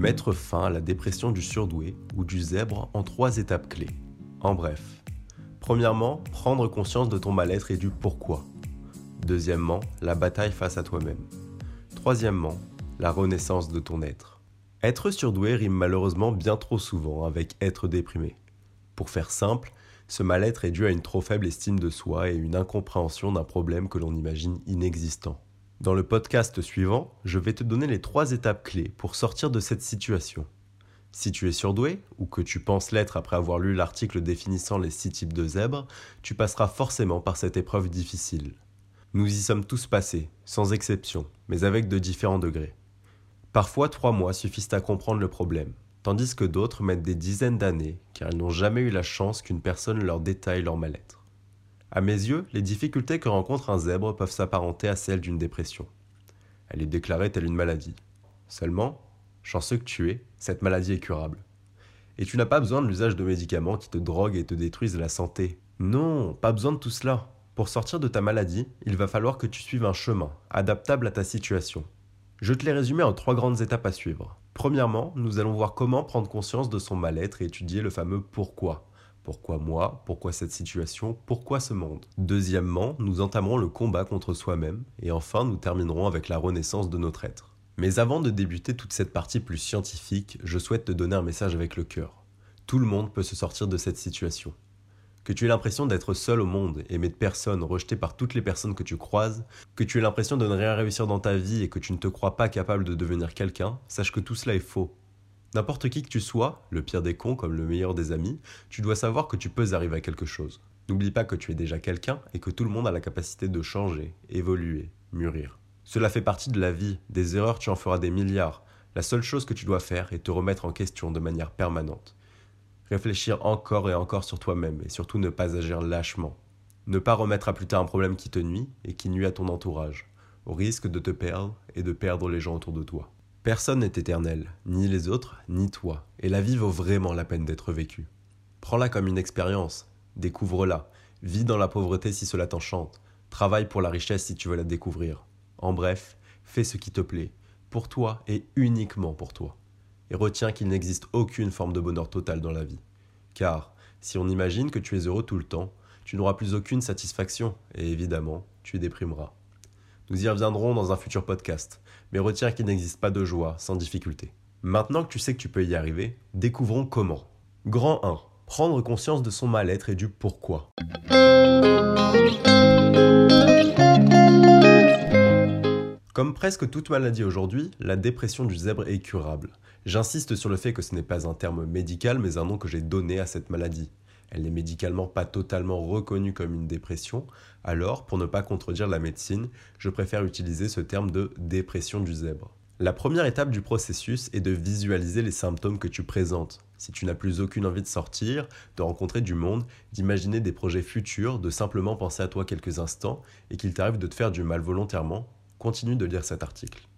Mettre fin à la dépression du surdoué ou du zèbre en trois étapes clés. En bref. Premièrement, prendre conscience de ton mal-être et du pourquoi. Deuxièmement, la bataille face à toi-même. Troisièmement, la renaissance de ton être. Être surdoué rime malheureusement bien trop souvent avec être déprimé. Pour faire simple, ce mal-être est dû à une trop faible estime de soi et une incompréhension d'un problème que l'on imagine inexistant. Dans le podcast suivant, je vais te donner les trois étapes clés pour sortir de cette situation. Si tu es surdoué, ou que tu penses l'être après avoir lu l'article définissant les six types de zèbres, tu passeras forcément par cette épreuve difficile. Nous y sommes tous passés, sans exception, mais avec de différents degrés. Parfois, trois mois suffisent à comprendre le problème, tandis que d'autres mettent des dizaines d'années car ils n'ont jamais eu la chance qu'une personne leur détaille leur mal-être. À mes yeux, les difficultés que rencontre un zèbre peuvent s'apparenter à celles d'une dépression. Elle est déclarée telle une maladie. Seulement, chanceux que tu es, cette maladie est curable. Et tu n'as pas besoin de l'usage de médicaments qui te droguent et te détruisent la santé. Non, pas besoin de tout cela. Pour sortir de ta maladie, il va falloir que tu suives un chemin, adaptable à ta situation. Je te l'ai résumé en trois grandes étapes à suivre. Premièrement, nous allons voir comment prendre conscience de son mal-être et étudier le fameux pourquoi. Pourquoi moi? Pourquoi cette situation? Pourquoi ce monde? Deuxièmement, nous entamerons le combat contre soi-même et enfin nous terminerons avec la renaissance de notre être. Mais avant de débuter toute cette partie plus scientifique, je souhaite te donner un message avec le cœur. Tout le monde peut se sortir de cette situation. Que tu aies l'impression d'être seul au monde, aimé de personne, rejeté par toutes les personnes que tu croises, que tu aies l'impression de ne rien réussir dans ta vie et que tu ne te crois pas capable de devenir quelqu'un, sache que tout cela est faux. N'importe qui que tu sois, le pire des cons comme le meilleur des amis, tu dois savoir que tu peux arriver à quelque chose. N'oublie pas que tu es déjà quelqu'un et que tout le monde a la capacité de changer, évoluer, mûrir. Cela fait partie de la vie, des erreurs tu en feras des milliards. La seule chose que tu dois faire est te remettre en question de manière permanente réfléchir encore et encore sur toi-même et surtout ne pas agir lâchement. Ne pas remettre à plus tard un problème qui te nuit et qui nuit à ton entourage, au risque de te perdre et de perdre les gens autour de toi. Personne n'est éternel, ni les autres, ni toi, et la vie vaut vraiment la peine d'être vécue. Prends-la comme une expérience, découvre-la, vis dans la pauvreté si cela t'enchante, travaille pour la richesse si tu veux la découvrir. En bref, fais ce qui te plaît, pour toi et uniquement pour toi et retiens qu'il n'existe aucune forme de bonheur total dans la vie. Car si on imagine que tu es heureux tout le temps, tu n'auras plus aucune satisfaction et évidemment, tu déprimeras. Nous y reviendrons dans un futur podcast, mais retiens qu'il n'existe pas de joie sans difficulté. Maintenant que tu sais que tu peux y arriver, découvrons comment. Grand 1. Prendre conscience de son mal-être et du pourquoi. Comme presque toute maladie aujourd'hui, la dépression du zèbre est curable. J'insiste sur le fait que ce n'est pas un terme médical, mais un nom que j'ai donné à cette maladie. Elle n'est médicalement pas totalement reconnue comme une dépression, alors, pour ne pas contredire la médecine, je préfère utiliser ce terme de dépression du zèbre. La première étape du processus est de visualiser les symptômes que tu présentes. Si tu n'as plus aucune envie de sortir, de rencontrer du monde, d'imaginer des projets futurs, de simplement penser à toi quelques instants et qu'il t'arrive de te faire du mal volontairement, continue de lire cet article.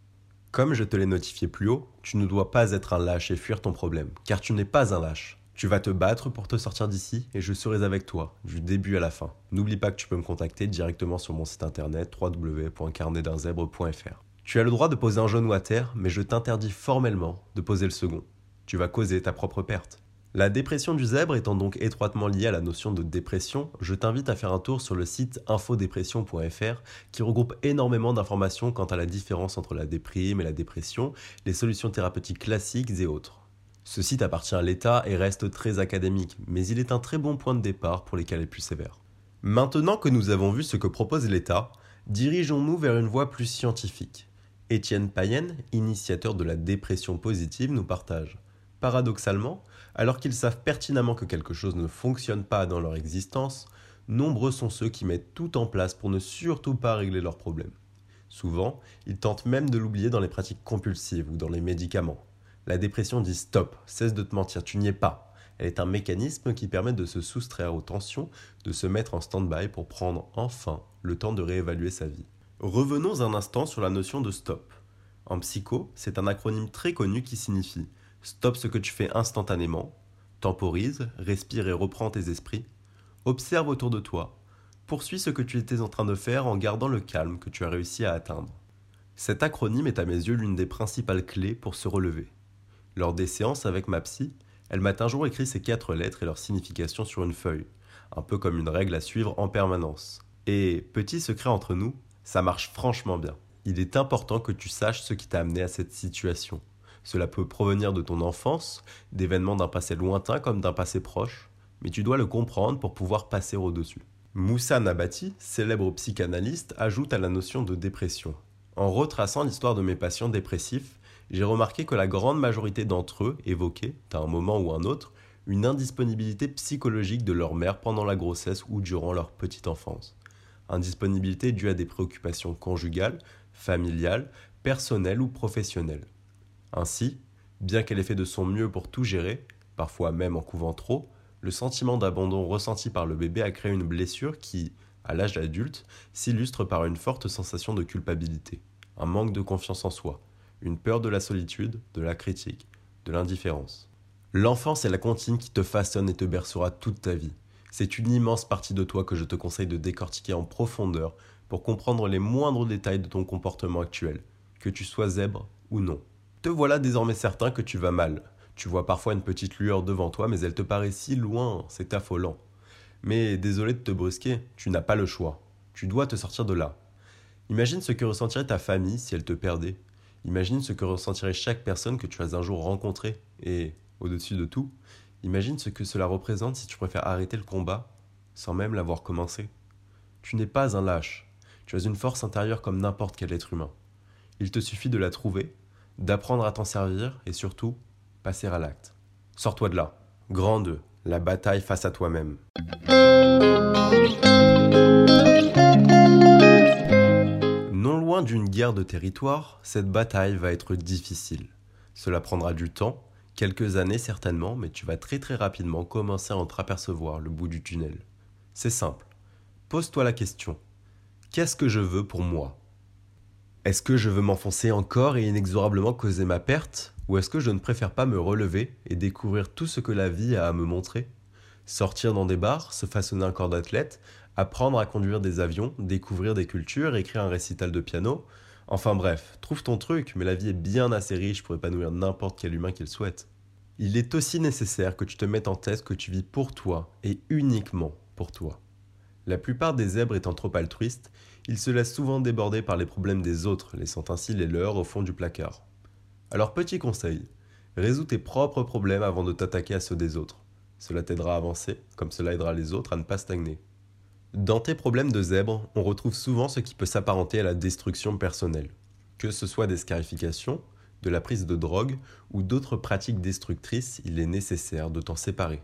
Comme je te l'ai notifié plus haut, tu ne dois pas être un lâche et fuir ton problème, car tu n'es pas un lâche. Tu vas te battre pour te sortir d'ici et je serai avec toi, du début à la fin. N'oublie pas que tu peux me contacter directement sur mon site internet www.carnetdunzèbre.fr. Tu as le droit de poser un genou à terre, mais je t'interdis formellement de poser le second. Tu vas causer ta propre perte. La dépression du zèbre étant donc étroitement liée à la notion de dépression, je t'invite à faire un tour sur le site infodépression.fr qui regroupe énormément d'informations quant à la différence entre la déprime et la dépression, les solutions thérapeutiques classiques et autres. Ce site appartient à l'État et reste très académique, mais il est un très bon point de départ pour les cas les plus sévères. Maintenant que nous avons vu ce que propose l'État, dirigeons-nous vers une voie plus scientifique. Étienne Payenne, initiateur de la dépression positive, nous partage. Paradoxalement, alors qu'ils savent pertinemment que quelque chose ne fonctionne pas dans leur existence, nombreux sont ceux qui mettent tout en place pour ne surtout pas régler leurs problèmes. Souvent, ils tentent même de l'oublier dans les pratiques compulsives ou dans les médicaments. La dépression dit stop, cesse de te mentir, tu n'y es pas. Elle est un mécanisme qui permet de se soustraire aux tensions, de se mettre en stand-by pour prendre enfin le temps de réévaluer sa vie. Revenons un instant sur la notion de stop. En psycho, c'est un acronyme très connu qui signifie Stop ce que tu fais instantanément. Temporise, respire et reprends tes esprits. Observe autour de toi. Poursuis ce que tu étais en train de faire en gardant le calme que tu as réussi à atteindre. Cet acronyme est à mes yeux l'une des principales clés pour se relever. Lors des séances avec ma psy, elle m'a un jour écrit ces quatre lettres et leur signification sur une feuille, un peu comme une règle à suivre en permanence. Et, petit secret entre nous, ça marche franchement bien. Il est important que tu saches ce qui t'a amené à cette situation. Cela peut provenir de ton enfance, d'événements d'un passé lointain comme d'un passé proche, mais tu dois le comprendre pour pouvoir passer au-dessus. Moussa Nabati, célèbre psychanalyste, ajoute à la notion de dépression. En retraçant l'histoire de mes patients dépressifs, j'ai remarqué que la grande majorité d'entre eux évoquaient, à un moment ou un autre, une indisponibilité psychologique de leur mère pendant la grossesse ou durant leur petite enfance. Indisponibilité due à des préoccupations conjugales, familiales, personnelles ou professionnelles. Ainsi, bien qu'elle ait fait de son mieux pour tout gérer, parfois même en couvant trop, le sentiment d'abandon ressenti par le bébé a créé une blessure qui, à l'âge adulte, s'illustre par une forte sensation de culpabilité, un manque de confiance en soi, une peur de la solitude, de la critique, de l'indifférence. L'enfance est la comptine qui te façonne et te bercera toute ta vie. C'est une immense partie de toi que je te conseille de décortiquer en profondeur pour comprendre les moindres détails de ton comportement actuel, que tu sois zèbre ou non. Te voilà désormais certain que tu vas mal. Tu vois parfois une petite lueur devant toi, mais elle te paraît si loin, c'est affolant. Mais désolé de te brusquer, tu n'as pas le choix. Tu dois te sortir de là. Imagine ce que ressentirait ta famille si elle te perdait. Imagine ce que ressentirait chaque personne que tu as un jour rencontrée. Et, au-dessus de tout, imagine ce que cela représente si tu préfères arrêter le combat sans même l'avoir commencé. Tu n'es pas un lâche. Tu as une force intérieure comme n'importe quel être humain. Il te suffit de la trouver, d'apprendre à t'en servir et surtout, passer à l'acte. Sors-toi de là. Grand 2. La bataille face à toi-même. D'une guerre de territoire, cette bataille va être difficile. Cela prendra du temps, quelques années certainement, mais tu vas très très rapidement commencer à entreapercevoir le bout du tunnel. C'est simple. Pose-toi la question. Qu'est-ce que je veux pour moi? Est-ce que je veux m'enfoncer encore et inexorablement causer ma perte? Ou est-ce que je ne préfère pas me relever et découvrir tout ce que la vie a à me montrer? Sortir dans des bars, se façonner un corps d'athlète, apprendre à conduire des avions, découvrir des cultures, écrire un récital de piano. Enfin bref, trouve ton truc, mais la vie est bien assez riche pour épanouir n'importe quel humain qu'il souhaite. Il est aussi nécessaire que tu te mettes en tête que tu vis pour toi et uniquement pour toi. La plupart des zèbres étant trop altruistes, ils se laissent souvent déborder par les problèmes des autres, laissant ainsi les leurs au fond du placard. Alors petit conseil, résous tes propres problèmes avant de t'attaquer à ceux des autres. Cela t'aidera à avancer, comme cela aidera les autres à ne pas stagner. Dans tes problèmes de zèbre, on retrouve souvent ce qui peut s'apparenter à la destruction personnelle. Que ce soit des scarifications, de la prise de drogue ou d'autres pratiques destructrices, il est nécessaire de t'en séparer.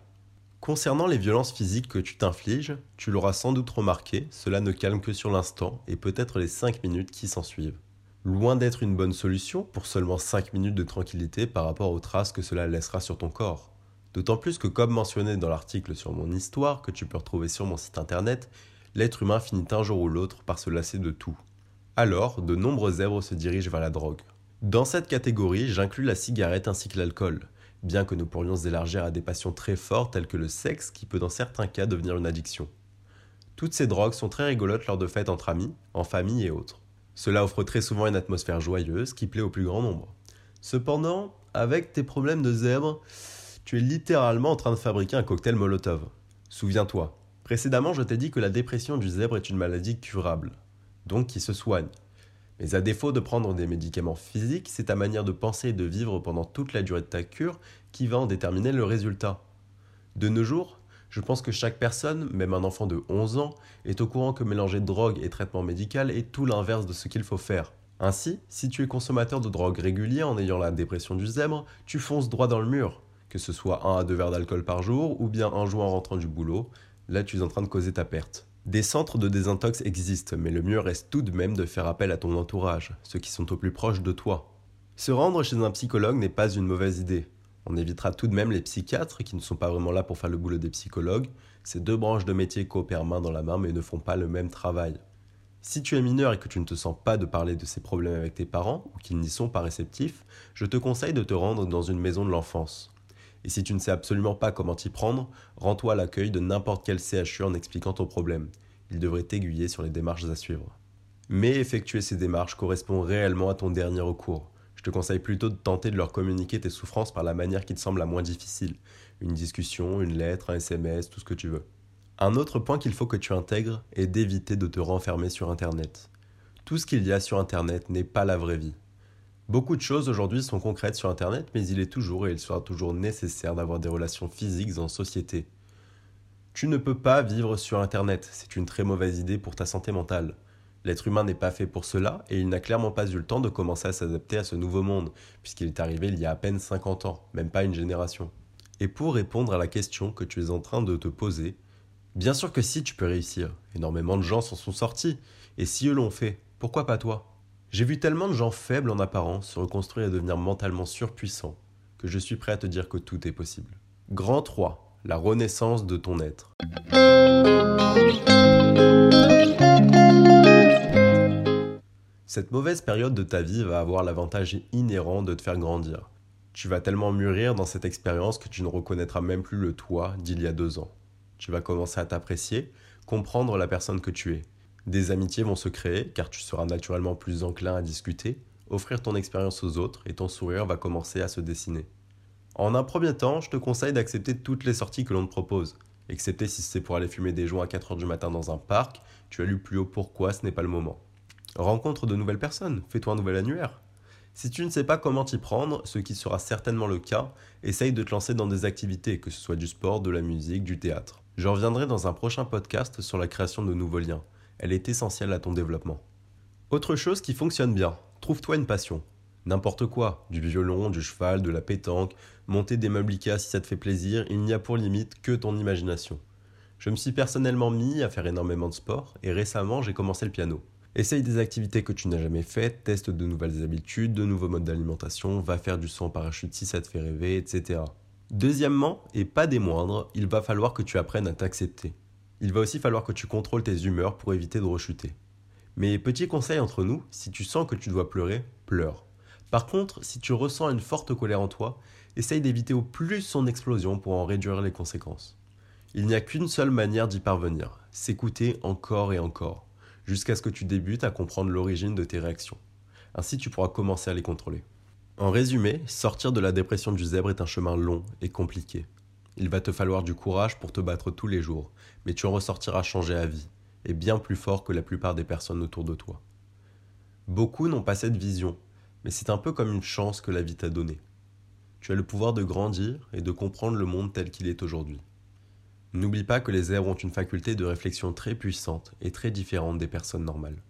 Concernant les violences physiques que tu t'infliges, tu l'auras sans doute remarqué, cela ne calme que sur l'instant et peut-être les 5 minutes qui s'ensuivent. Loin d'être une bonne solution pour seulement 5 minutes de tranquillité par rapport aux traces que cela laissera sur ton corps. D'autant plus que, comme mentionné dans l'article sur mon histoire que tu peux retrouver sur mon site internet, l'être humain finit un jour ou l'autre par se lasser de tout. Alors, de nombreux zèbres se dirigent vers la drogue. Dans cette catégorie, j'inclus la cigarette ainsi que l'alcool, bien que nous pourrions élargir à des passions très fortes telles que le sexe qui peut dans certains cas devenir une addiction. Toutes ces drogues sont très rigolotes lors de fêtes entre amis, en famille et autres. Cela offre très souvent une atmosphère joyeuse qui plaît au plus grand nombre. Cependant, avec tes problèmes de zèbre, tu es littéralement en train de fabriquer un cocktail Molotov. Souviens-toi, précédemment je t'ai dit que la dépression du zèbre est une maladie curable, donc qui se soigne. Mais à défaut de prendre des médicaments physiques, c'est ta manière de penser et de vivre pendant toute la durée de ta cure qui va en déterminer le résultat. De nos jours, je pense que chaque personne, même un enfant de 11 ans, est au courant que mélanger drogue et traitement médical est tout l'inverse de ce qu'il faut faire. Ainsi, si tu es consommateur de drogue régulier en ayant la dépression du zèbre, tu fonces droit dans le mur que ce soit un à deux verres d'alcool par jour ou bien un jour en rentrant du boulot, là tu es en train de causer ta perte. Des centres de désintox existent, mais le mieux reste tout de même de faire appel à ton entourage, ceux qui sont au plus proches de toi. Se rendre chez un psychologue n'est pas une mauvaise idée. On évitera tout de même les psychiatres qui ne sont pas vraiment là pour faire le boulot des psychologues. Ces deux branches de métier coopèrent main dans la main mais ne font pas le même travail. Si tu es mineur et que tu ne te sens pas de parler de ces problèmes avec tes parents ou qu'ils n'y sont pas réceptifs, je te conseille de te rendre dans une maison de l'enfance. Et si tu ne sais absolument pas comment t'y prendre, rends-toi à l'accueil de n'importe quel CHU en expliquant ton problème. Il devrait t'aiguiller sur les démarches à suivre. Mais effectuer ces démarches correspond réellement à ton dernier recours. Je te conseille plutôt de tenter de leur communiquer tes souffrances par la manière qui te semble la moins difficile. Une discussion, une lettre, un SMS, tout ce que tu veux. Un autre point qu'il faut que tu intègres est d'éviter de te renfermer sur Internet. Tout ce qu'il y a sur Internet n'est pas la vraie vie. Beaucoup de choses aujourd'hui sont concrètes sur Internet, mais il est toujours et il sera toujours nécessaire d'avoir des relations physiques en société. Tu ne peux pas vivre sur Internet, c'est une très mauvaise idée pour ta santé mentale. L'être humain n'est pas fait pour cela et il n'a clairement pas eu le temps de commencer à s'adapter à ce nouveau monde, puisqu'il est arrivé il y a à peine 50 ans, même pas une génération. Et pour répondre à la question que tu es en train de te poser, bien sûr que si tu peux réussir, énormément de gens s'en sont sortis, et si eux l'ont fait, pourquoi pas toi? J'ai vu tellement de gens faibles en apparence se reconstruire et devenir mentalement surpuissants, que je suis prêt à te dire que tout est possible. Grand 3, la renaissance de ton être. Cette mauvaise période de ta vie va avoir l'avantage inhérent de te faire grandir. Tu vas tellement mûrir dans cette expérience que tu ne reconnaîtras même plus le toi d'il y a deux ans. Tu vas commencer à t'apprécier, comprendre la personne que tu es. Des amitiés vont se créer car tu seras naturellement plus enclin à discuter, offrir ton expérience aux autres et ton sourire va commencer à se dessiner. En un premier temps, je te conseille d'accepter toutes les sorties que l'on te propose, excepté si c'est pour aller fumer des joints à 4h du matin dans un parc, tu as lu plus haut pourquoi ce n'est pas le moment. Rencontre de nouvelles personnes, fais-toi un nouvel annuaire. Si tu ne sais pas comment t'y prendre, ce qui sera certainement le cas, essaye de te lancer dans des activités, que ce soit du sport, de la musique, du théâtre. Je reviendrai dans un prochain podcast sur la création de nouveaux liens. Elle est essentielle à ton développement. Autre chose qui fonctionne bien, trouve-toi une passion. N'importe quoi, du violon, du cheval, de la pétanque, monter des meubles si ça te fait plaisir, il n'y a pour limite que ton imagination. Je me suis personnellement mis à faire énormément de sport et récemment j'ai commencé le piano. Essaye des activités que tu n'as jamais faites, teste de nouvelles habitudes, de nouveaux modes d'alimentation, va faire du saut en parachute si ça te fait rêver, etc. Deuxièmement, et pas des moindres, il va falloir que tu apprennes à t'accepter. Il va aussi falloir que tu contrôles tes humeurs pour éviter de rechuter. Mais petit conseil entre nous, si tu sens que tu dois pleurer, pleure. Par contre, si tu ressens une forte colère en toi, essaye d'éviter au plus son explosion pour en réduire les conséquences. Il n'y a qu'une seule manière d'y parvenir, s'écouter encore et encore jusqu'à ce que tu débutes à comprendre l'origine de tes réactions. Ainsi, tu pourras commencer à les contrôler. En résumé, sortir de la dépression du zèbre est un chemin long et compliqué. Il va te falloir du courage pour te battre tous les jours, mais tu en ressortiras changé à vie, et bien plus fort que la plupart des personnes autour de toi. Beaucoup n'ont pas cette vision, mais c'est un peu comme une chance que la vie t'a donnée. Tu as le pouvoir de grandir et de comprendre le monde tel qu'il est aujourd'hui. N'oublie pas que les zèbres ont une faculté de réflexion très puissante et très différente des personnes normales.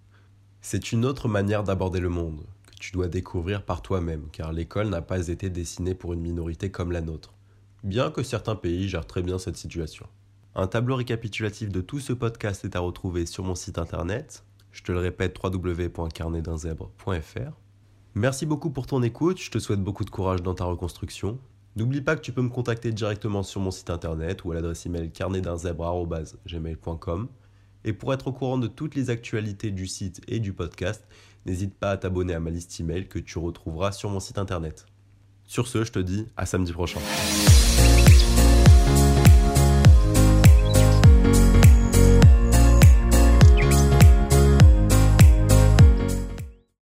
C'est une autre manière d'aborder le monde que tu dois découvrir par toi-même, car l'école n'a pas été dessinée pour une minorité comme la nôtre, bien que certains pays gèrent très bien cette situation. Un tableau récapitulatif de tout ce podcast est à retrouver sur mon site internet, je te le répète www.carnetdunzèbre.fr. Merci beaucoup pour ton écoute, je te souhaite beaucoup de courage dans ta reconstruction N'oublie pas que tu peux me contacter directement sur mon site internet ou à l'adresse email carnetdunzèbre.gmail.com. Et pour être au courant de toutes les actualités du site et du podcast, n'hésite pas à t'abonner à ma liste email que tu retrouveras sur mon site internet. Sur ce, je te dis à samedi prochain.